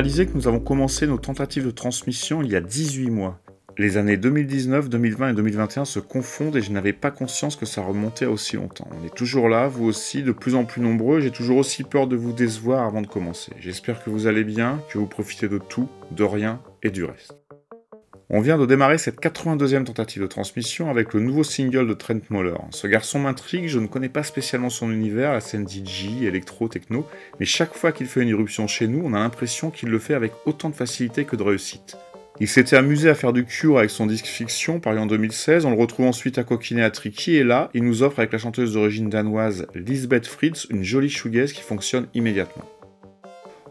réaliser que nous avons commencé nos tentatives de transmission il y a 18 mois. Les années 2019, 2020 et 2021 se confondent et je n'avais pas conscience que ça remontait aussi longtemps. On est toujours là, vous aussi, de plus en plus nombreux, j'ai toujours aussi peur de vous décevoir avant de commencer. J'espère que vous allez bien, que vous profitez de tout, de rien et du reste. On vient de démarrer cette 82e tentative de transmission avec le nouveau single de Trent Moller. Ce garçon m'intrigue, je ne connais pas spécialement son univers, la scène DJ, électro, techno, mais chaque fois qu'il fait une irruption chez nous, on a l'impression qu'il le fait avec autant de facilité que de réussite. Il s'était amusé à faire du cure avec son disque fiction, paru en 2016, on le retrouve ensuite à coquiner à Tricky, et là, il nous offre avec la chanteuse d'origine danoise Lisbeth Fritz une jolie shoegaze qui fonctionne immédiatement.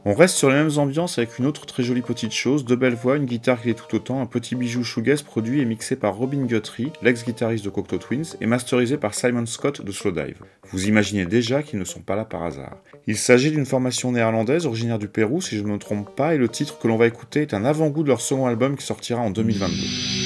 On reste sur les mêmes ambiances avec une autre très jolie petite chose, de belles voix, une guitare qui est tout autant, un petit bijou shoegaze produit et mixé par Robin Guthrie, l'ex-guitariste de Cocteau Twins, et masterisé par Simon Scott de Slowdive. Vous imaginez déjà qu'ils ne sont pas là par hasard. Il s'agit d'une formation néerlandaise originaire du Pérou si je ne me trompe pas, et le titre que l'on va écouter est un avant-goût de leur second album qui sortira en 2022.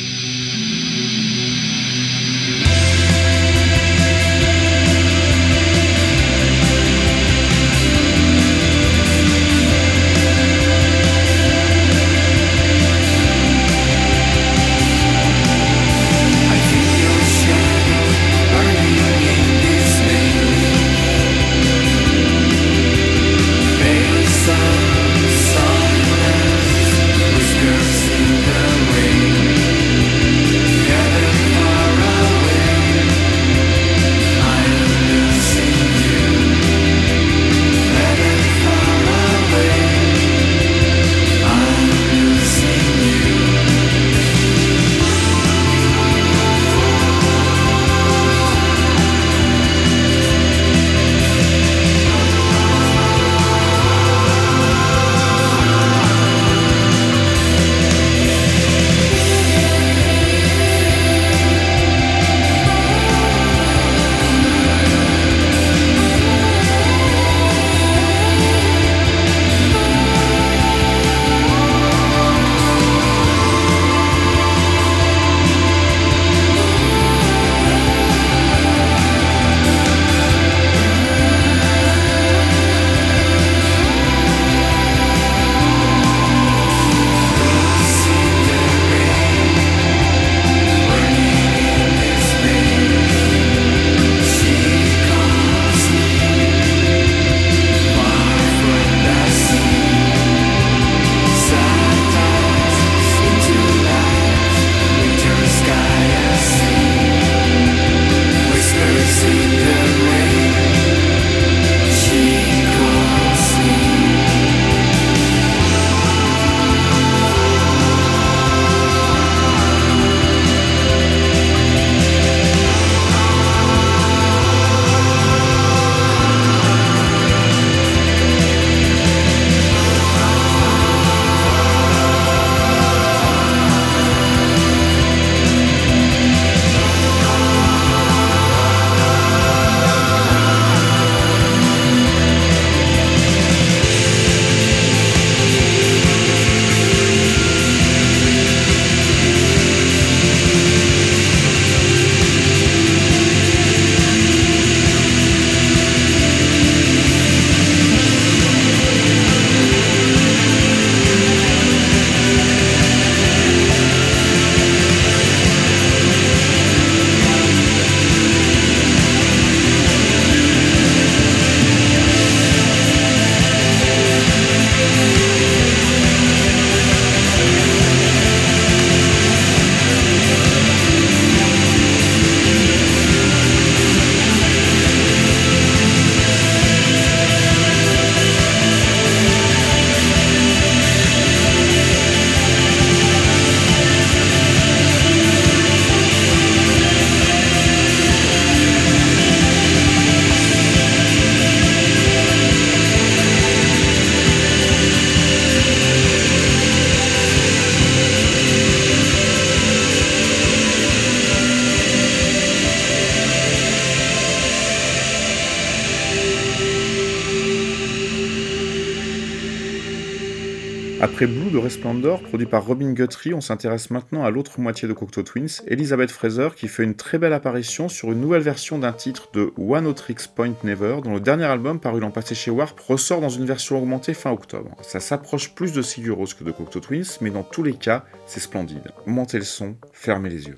Produit par Robin Guthrie, on s'intéresse maintenant à l'autre moitié de Cocteau Twins, Elizabeth Fraser, qui fait une très belle apparition sur une nouvelle version d'un titre de One O Tricks Point Never, dont le dernier album paru l'an passé chez Warp ressort dans une version augmentée fin octobre. Ça s'approche plus de Sigur que de Cocteau Twins, mais dans tous les cas, c'est splendide. Montez le son, fermez les yeux.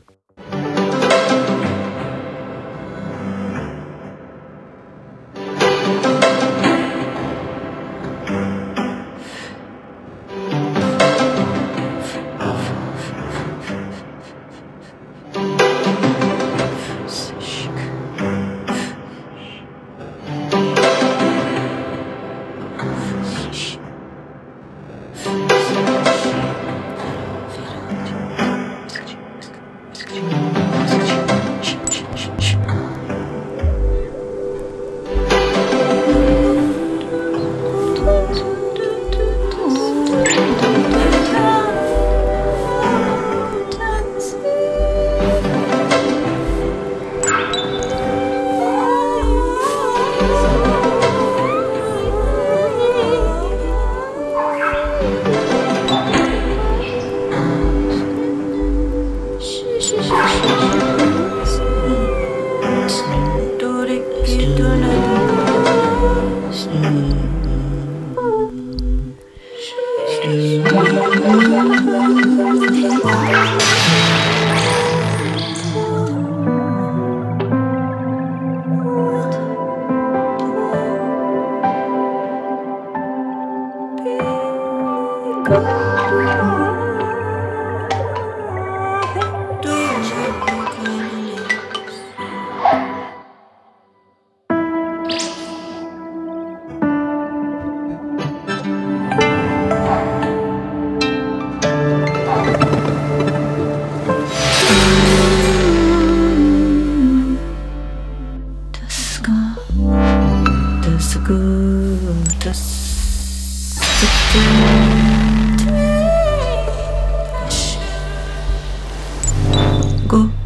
aku.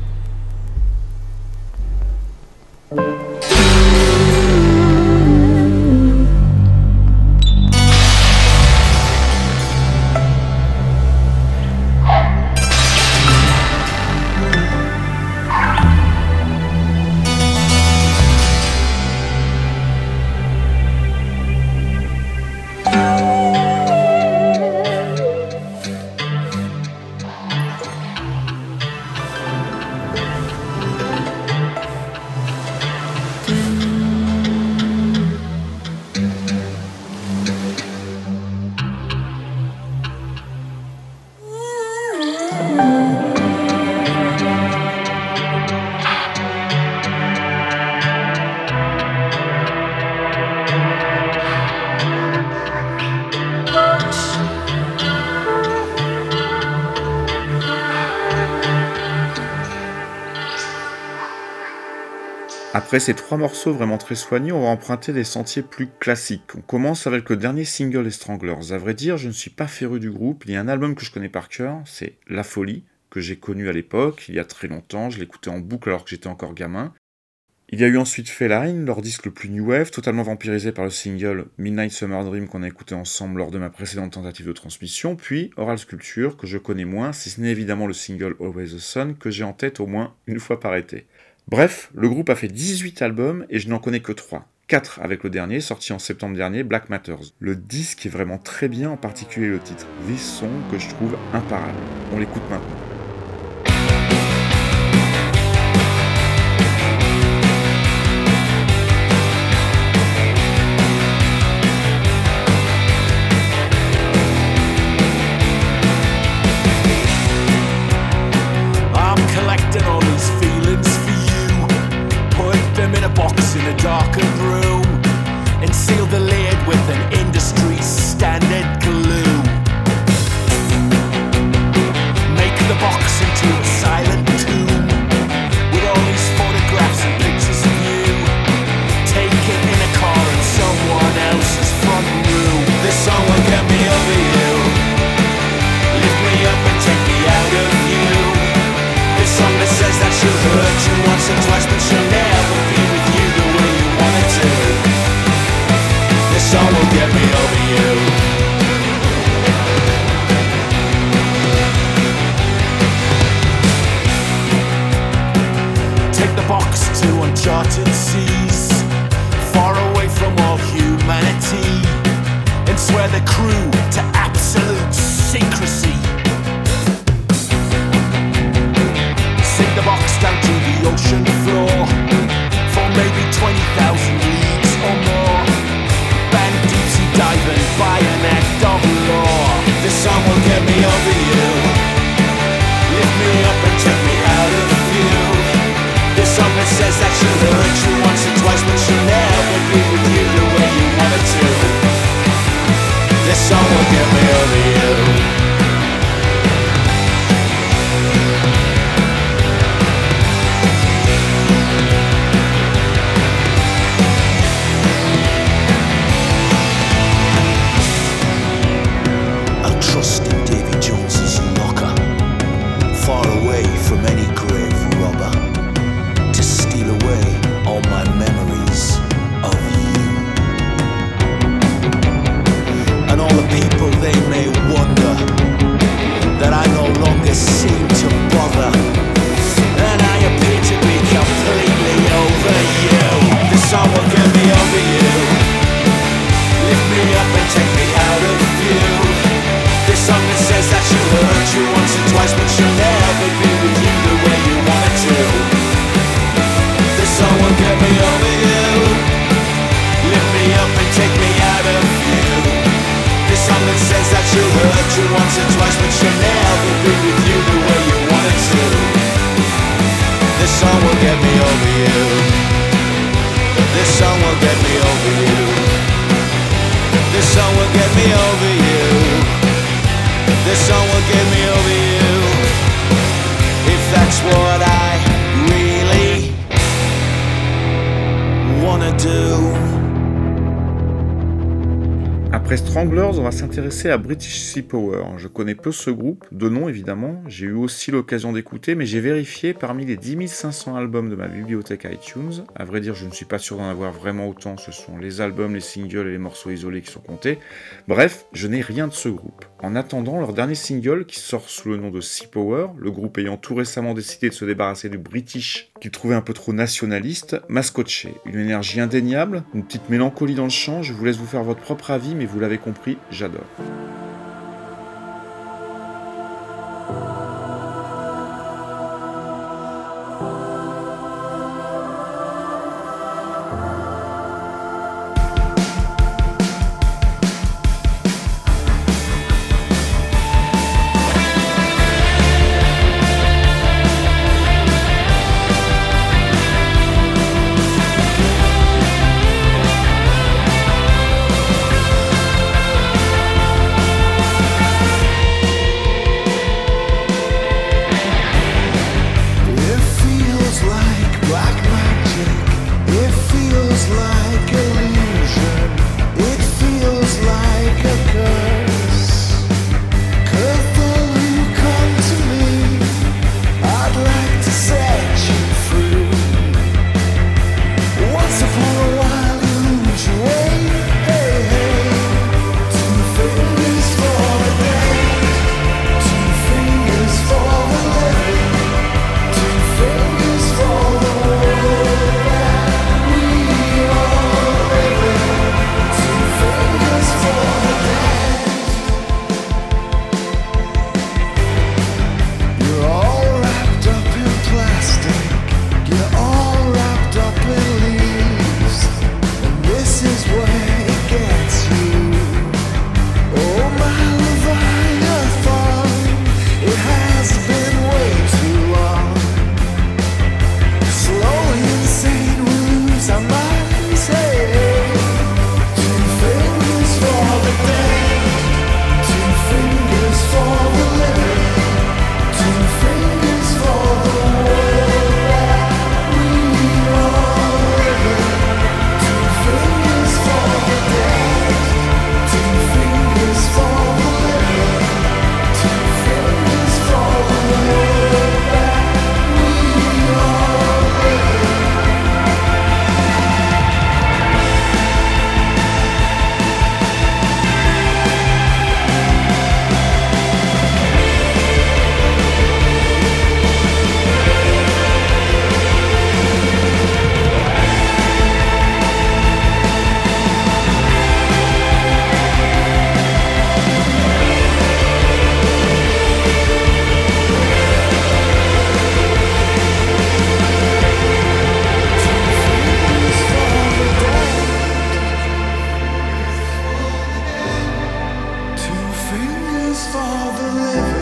Après ces trois morceaux vraiment très soignés, on va emprunter des sentiers plus classiques. On commence avec le dernier single des Stranglers. À vrai dire, je ne suis pas féru du groupe. Il y a un album que je connais par cœur, c'est La Folie, que j'ai connu à l'époque, il y a très longtemps. Je l'écoutais en boucle alors que j'étais encore gamin. Il y a eu ensuite Feline, leur disque le plus new wave, totalement vampirisé par le single Midnight Summer Dream qu'on a écouté ensemble lors de ma précédente tentative de transmission, puis Oral Sculpture, que je connais moins, si ce n'est évidemment le single Always the Sun, que j'ai en tête au moins une fois par été. Bref, le groupe a fait 18 albums et je n'en connais que 3. 4 avec le dernier, sorti en septembre dernier, Black Matters. Le disque est vraiment très bien, en particulier le titre This Song que je trouve imparable. On l'écoute maintenant. Va s'intéresser à British Sea Power. Je connais peu ce groupe, de nom évidemment, j'ai eu aussi l'occasion d'écouter, mais j'ai vérifié parmi les 10 500 albums de ma bibliothèque iTunes. À vrai dire, je ne suis pas sûr d'en avoir vraiment autant, ce sont les albums, les singles et les morceaux isolés qui sont comptés. Bref, je n'ai rien de ce groupe. En attendant, leur dernier single, qui sort sous le nom de Sea Power, le groupe ayant tout récemment décidé de se débarrasser du British qu'il trouvait un peu trop nationaliste, m'a scotché. Une énergie indéniable, une petite mélancolie dans le chant, je vous laisse vous faire votre propre avis, mais vous l'avez compris, j'adore. for the living.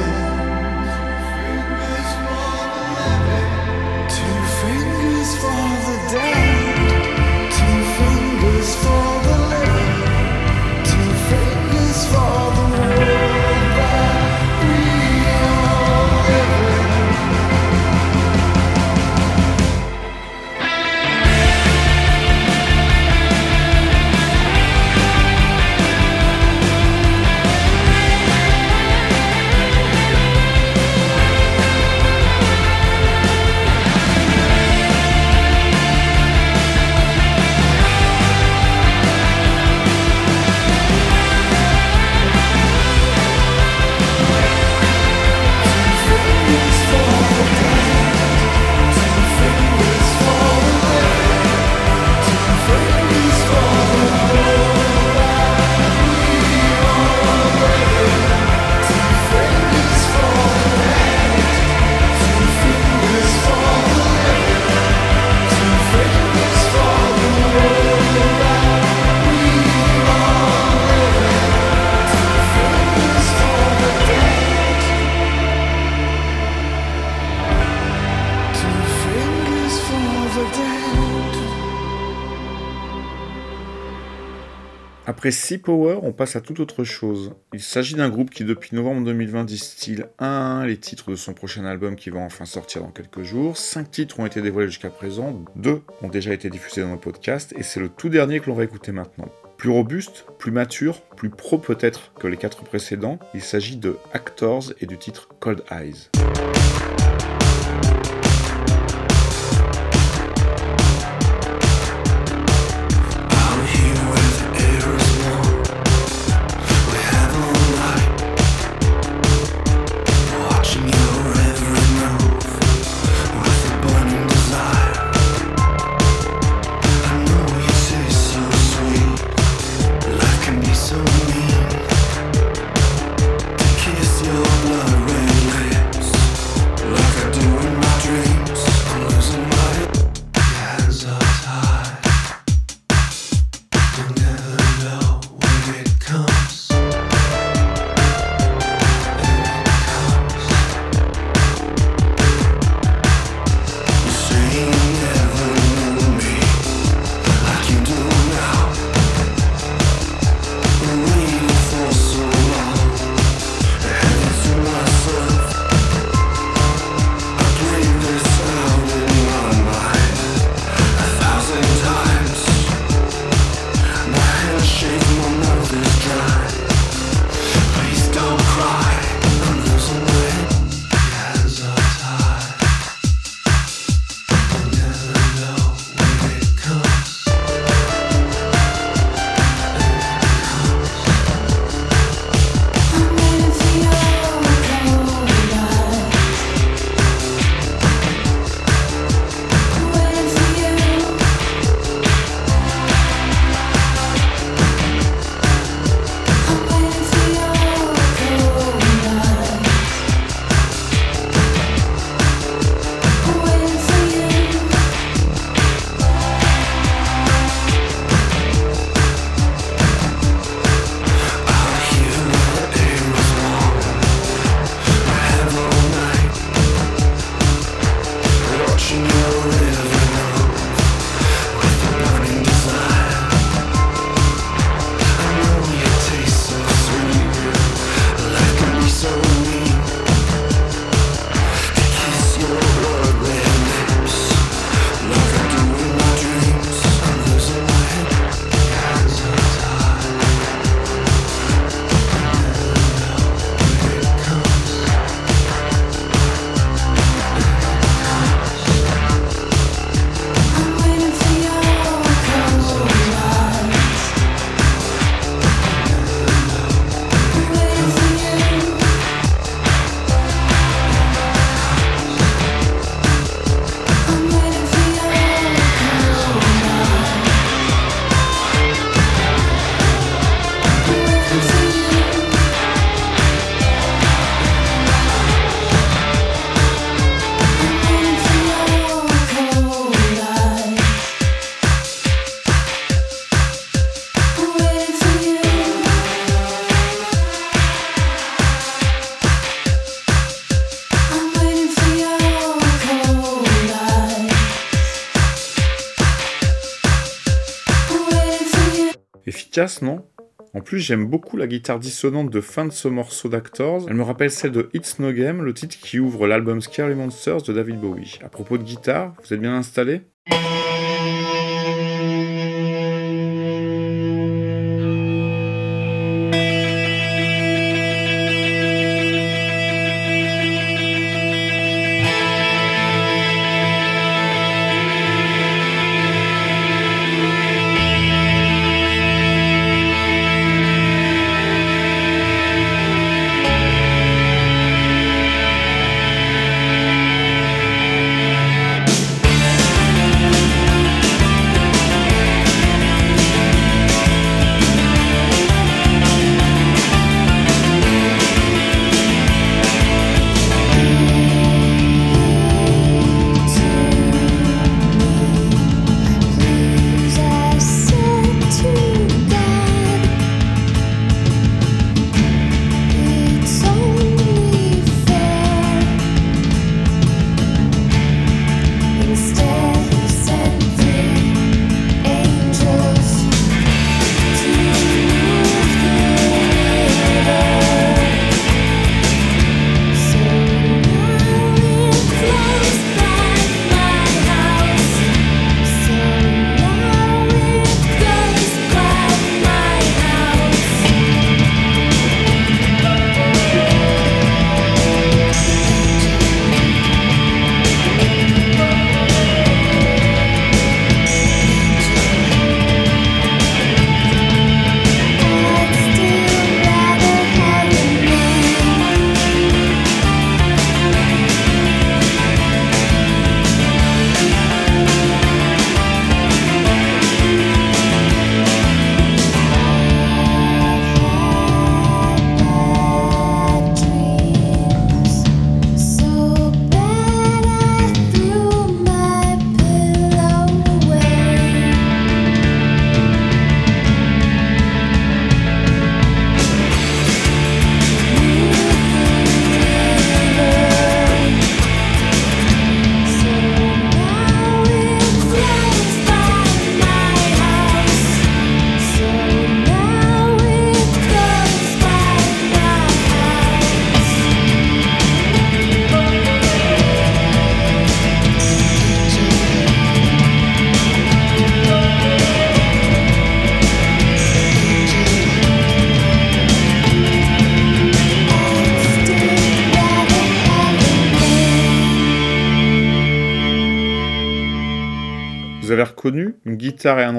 Après Sea Power, on passe à toute autre chose. Il s'agit d'un groupe qui depuis novembre 2020 distille un à un les titres de son prochain album qui va enfin sortir dans quelques jours. Cinq titres ont été dévoilés jusqu'à présent, deux ont déjà été diffusés dans nos podcasts et c'est le tout dernier que l'on va écouter maintenant. Plus robuste, plus mature, plus pro peut-être que les quatre précédents, il s'agit de Actors et du titre Cold Eyes. Non? En plus, j'aime beaucoup la guitare dissonante de fin de ce morceau d'Actors. Elle me rappelle celle de It's No Game, le titre qui ouvre l'album Scary Monsters de David Bowie. À propos de guitare, vous êtes bien installé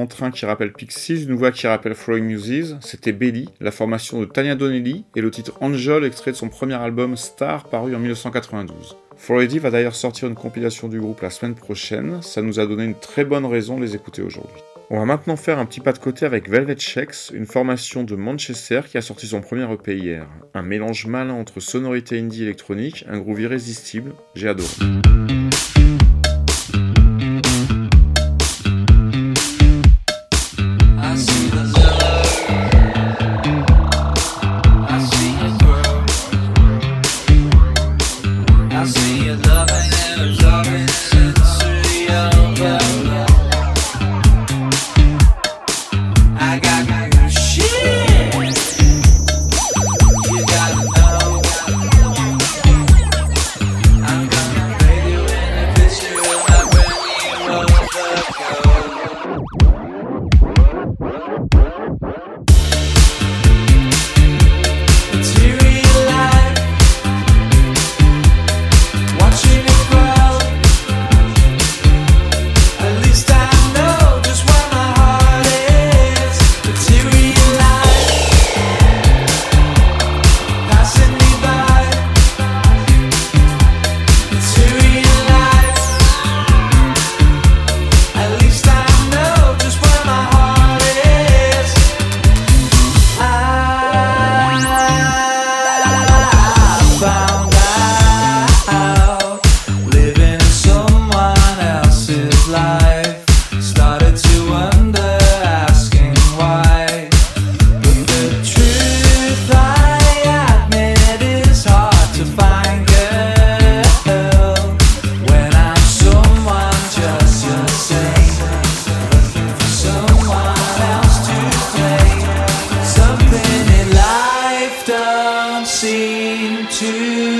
entrain qui rappellent Pixies, une voix qui rappelle Throwing Muses. C'était Belly, la formation de Tanya Donnelly et le titre Angel, extrait de son premier album Star paru en 1992. Freddy va d'ailleurs sortir une compilation du groupe la semaine prochaine, ça nous a donné une très bonne raison de les écouter aujourd'hui. On va maintenant faire un petit pas de côté avec Velvet Shakes, une formation de Manchester qui a sorti son premier EP hier. Un mélange malin entre sonorité indie électronique, un groove irrésistible, j'ai adoré. to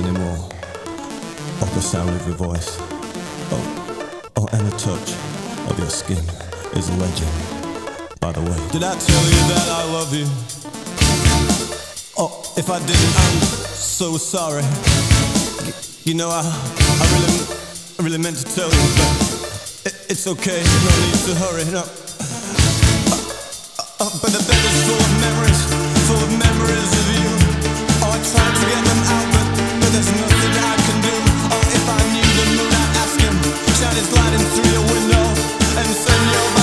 anymore, or the sound of your voice. Oh, oh, and the touch of your skin is a legend. By the way, did I tell you that I love you? Oh, if I didn't, I'm so sorry. You know, I, I really, I really meant to tell you, but it, it's okay. No need to hurry. No. Uh, uh, but the bed is full of memories, full of memories of you. Oh, I tried to get them out, Shining through your window and send your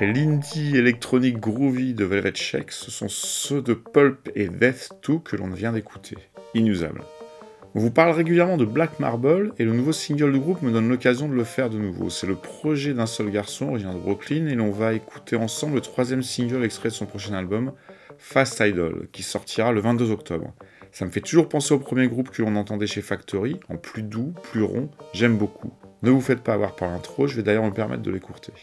Après l'indie électronique groovy de Velvet Shake, ce sont ceux de Pulp et Death 2 que l'on vient d'écouter. Inusable. On vous parle régulièrement de Black Marble et le nouveau single du groupe me donne l'occasion de le faire de nouveau. C'est le projet d'un seul garçon originaire de Brooklyn et l'on va écouter ensemble le troisième single extrait de son prochain album, Fast Idol, qui sortira le 22 octobre. Ça me fait toujours penser au premier groupe que l'on entendait chez Factory, en plus doux, plus rond, j'aime beaucoup. Ne vous faites pas avoir par l'intro, je vais d'ailleurs me permettre de l'écourter.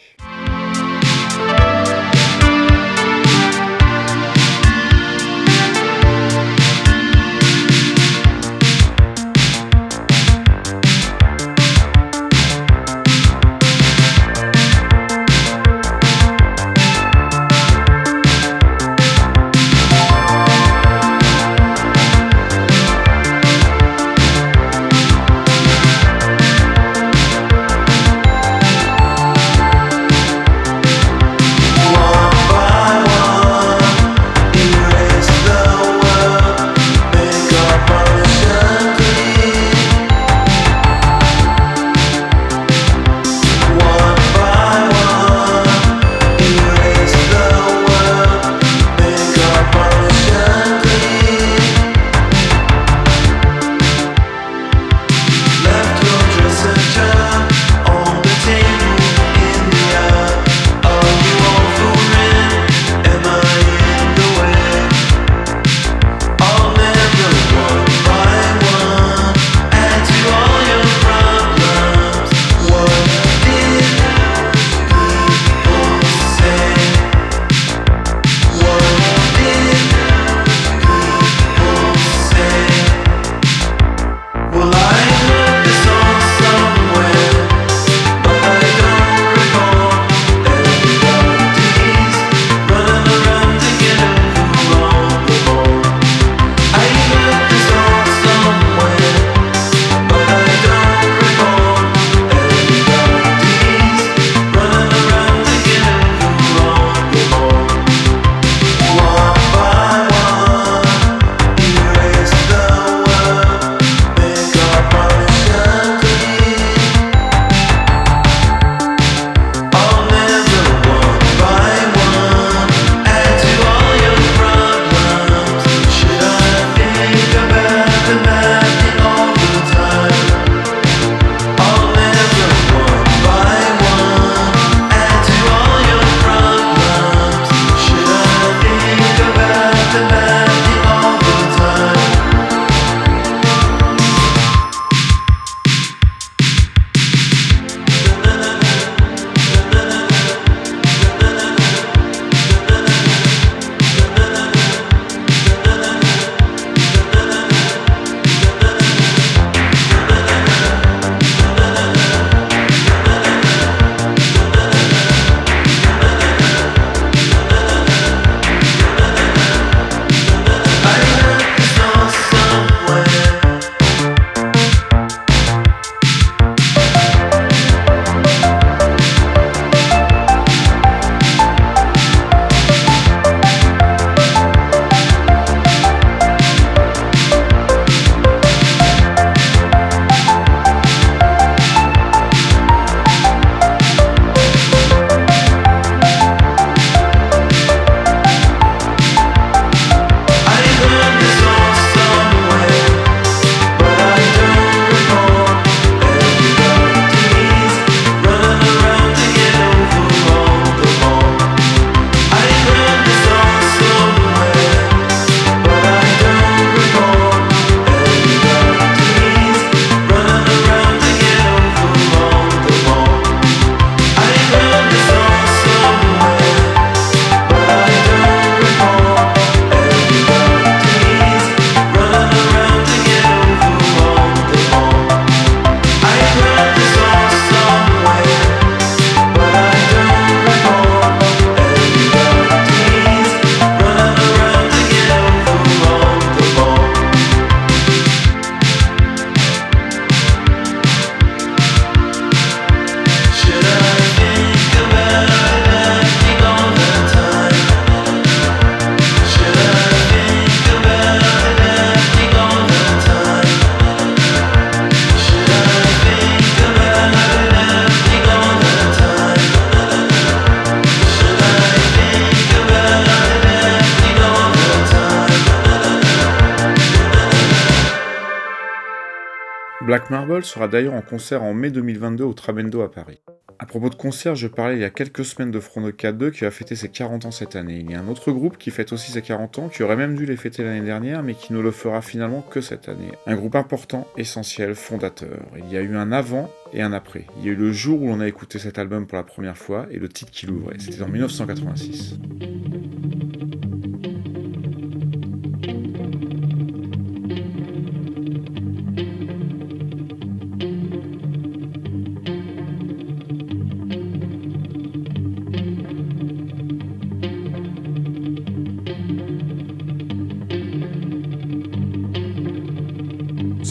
Sera d'ailleurs en concert en mai 2022 au Trabendo à Paris. À propos de concert, je parlais il y a quelques semaines de Front de 4-2 qui va fêter ses 40 ans cette année. Il y a un autre groupe qui fête aussi ses 40 ans, qui aurait même dû les fêter l'année dernière, mais qui ne le fera finalement que cette année. Un groupe important, essentiel, fondateur. Il y a eu un avant et un après. Il y a eu le jour où l'on a écouté cet album pour la première fois et le titre qui l'ouvrait. C'était en 1986.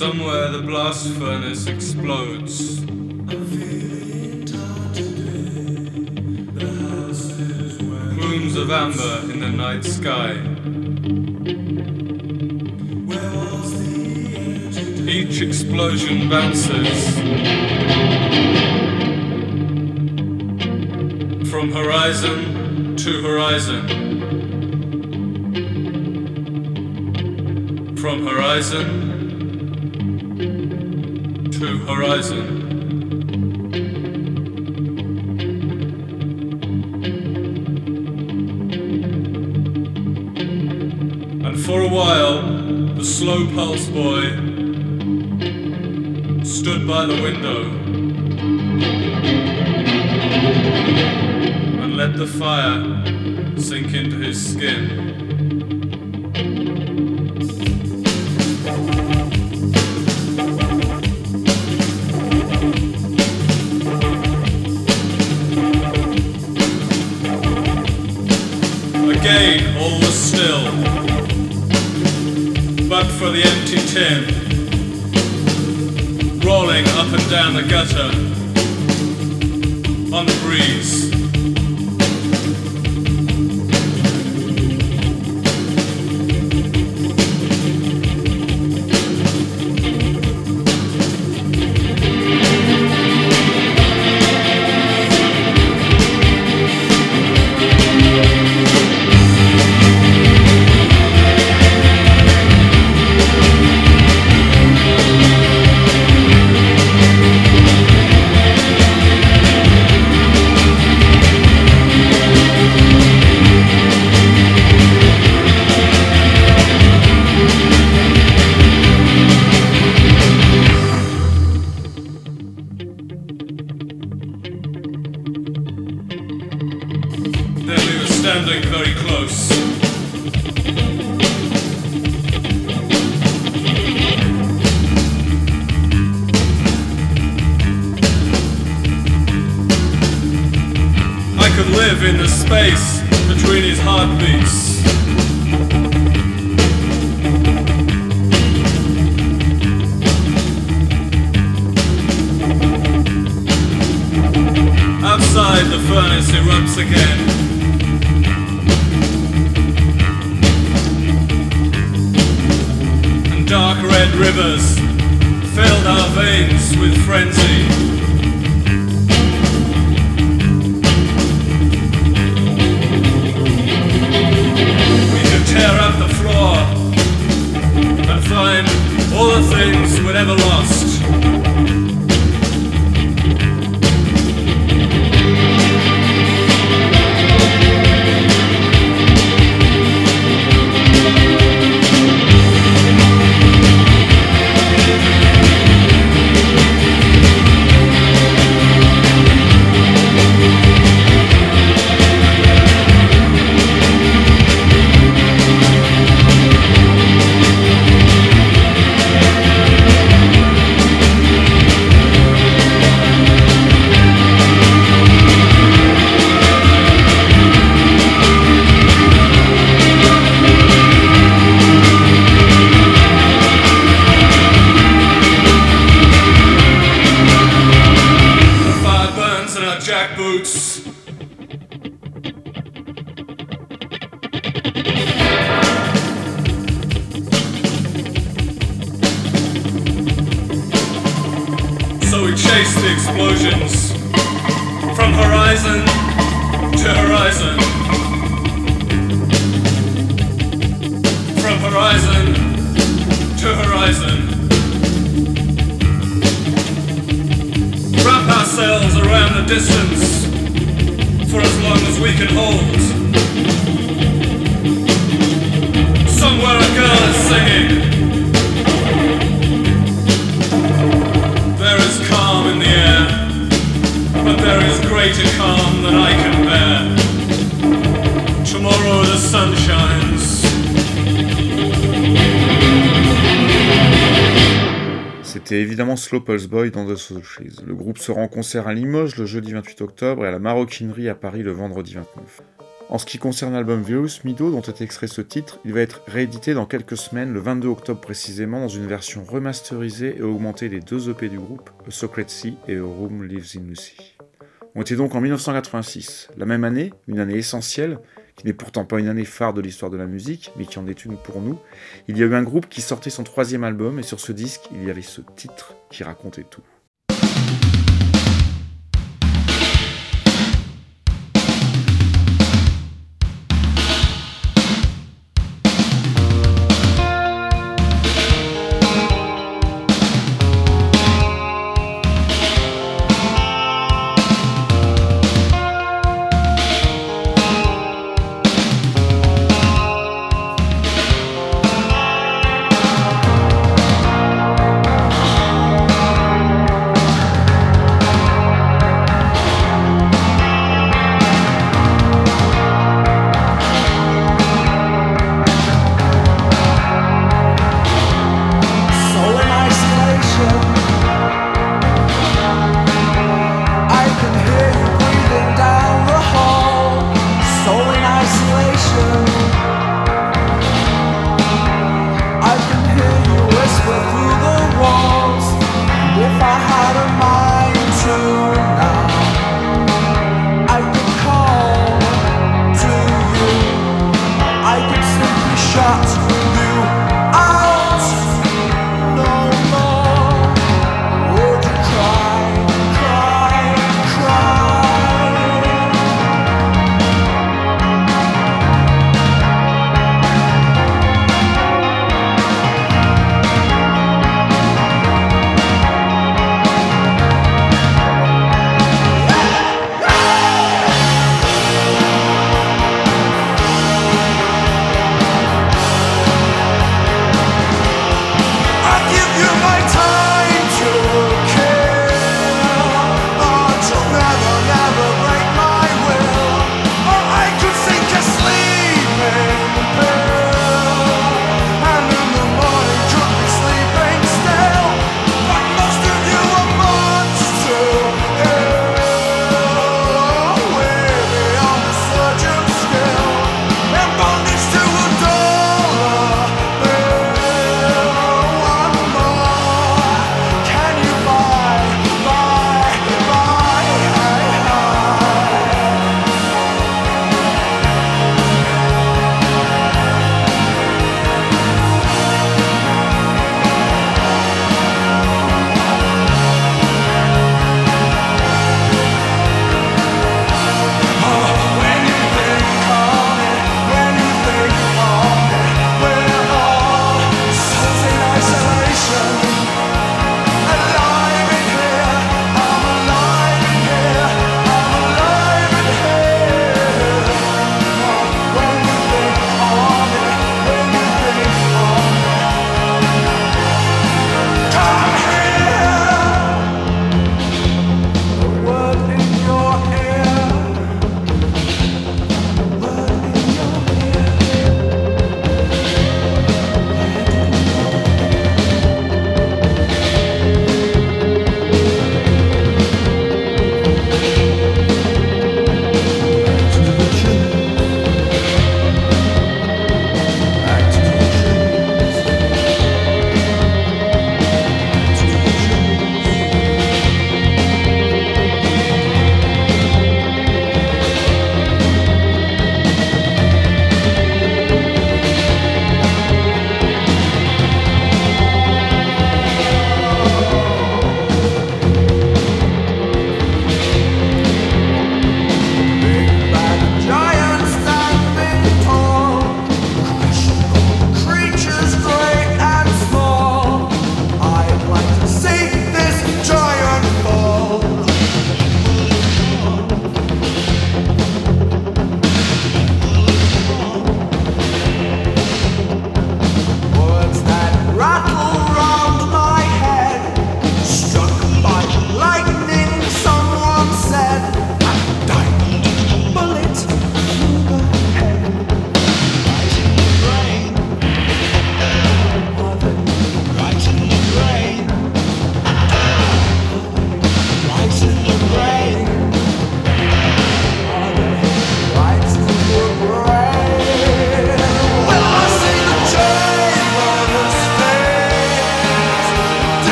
Somewhere the blast furnace explodes. Plumes of amber in the night sky. Each explosion bounces from horizon to horizon. From horizon to horizon. And for a while, the slow pulse boy stood by the window and let the fire sink into his skin. The rivers filled our veins with frenzy. C'était évidemment Slow Pulse Boy dans The Socials. Le groupe sera en concert à Limoges le jeudi 28 octobre et à la Maroquinerie à Paris le vendredi 29. En ce qui concerne l'album Virus Mido dont est extrait ce titre, il va être réédité dans quelques semaines, le 22 octobre précisément, dans une version remasterisée et augmentée des deux EP du groupe, A Secret Sea et A Room Lives in Lucy. On était donc en 1986, la même année, une année essentielle, qui n'est pourtant pas une année phare de l'histoire de la musique, mais qui en est une pour nous. Il y a eu un groupe qui sortait son troisième album et sur ce disque, il y avait ce titre qui racontait tout.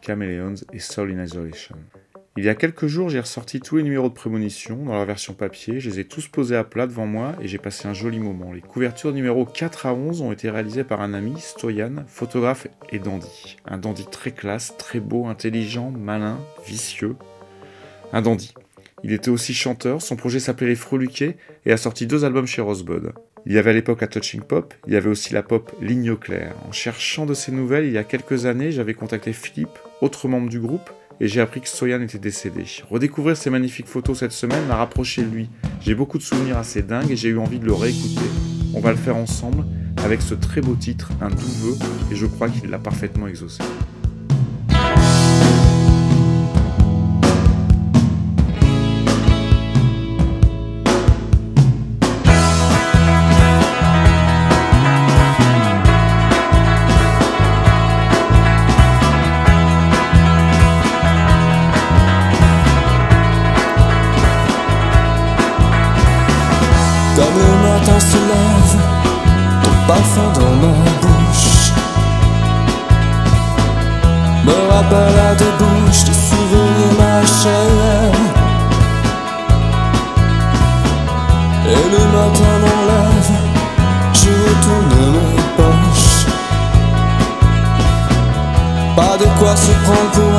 Chameleons et Soul in Isolation. Il y a quelques jours, j'ai ressorti tous les numéros de prémonition dans la version papier, je les ai tous posés à plat devant moi et j'ai passé un joli moment. Les couvertures numéros 4 à 11 ont été réalisées par un ami, Stoyan, photographe et dandy. Un dandy très classe, très beau, intelligent, malin, vicieux. Un dandy. Il était aussi chanteur, son projet s'appelait Les et a sorti deux albums chez Rosebud. Il y avait à l'époque la Touching Pop, il y avait aussi la pop Ligne Claire. En cherchant de ces nouvelles, il y a quelques années, j'avais contacté Philippe, autre membre du groupe, et j'ai appris que Soyan était décédé. Redécouvrir ces magnifiques photos cette semaine m'a rapproché de lui. J'ai beaucoup de souvenirs assez dingues et j'ai eu envie de le réécouter. On va le faire ensemble avec ce très beau titre, Un doux vœu, et je crois qu'il l'a parfaitement exaucé. Tes bouches, tes souvenirs ma chair Et le matin m'enlève, je retourne mes poches Pas de quoi se prendre pour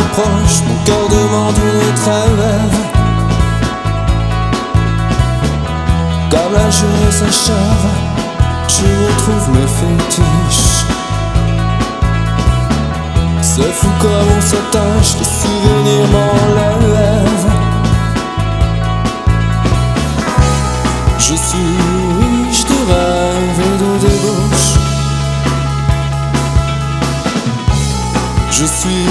approche, mon cœur demande une trêve. Comme la journée s'achève, je retrouve mes fétiches. C'est fou comme on s'attache, les souvenirs m'enlèvent. Je suis riche de rêves et de débauche. Je suis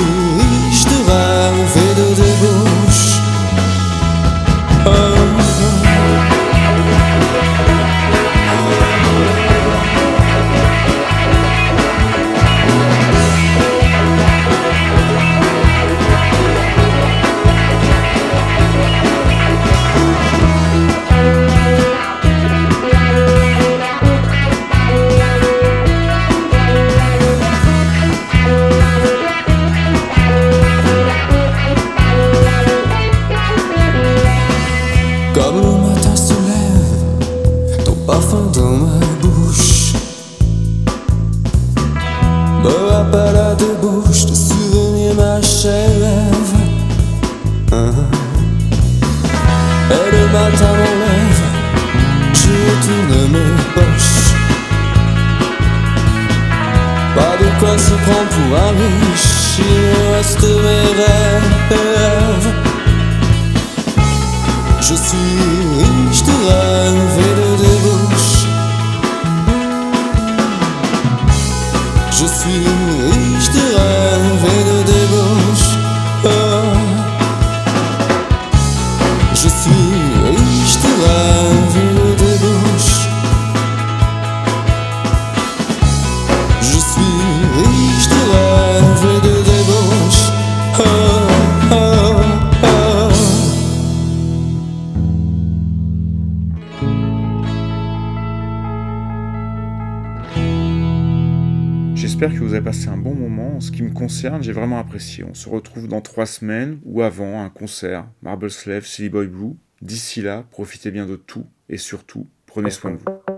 On se retrouve dans trois semaines ou avant un concert. Marble Slave, Silly Boy Blue. D'ici là, profitez bien de tout et surtout, prenez soin de vous.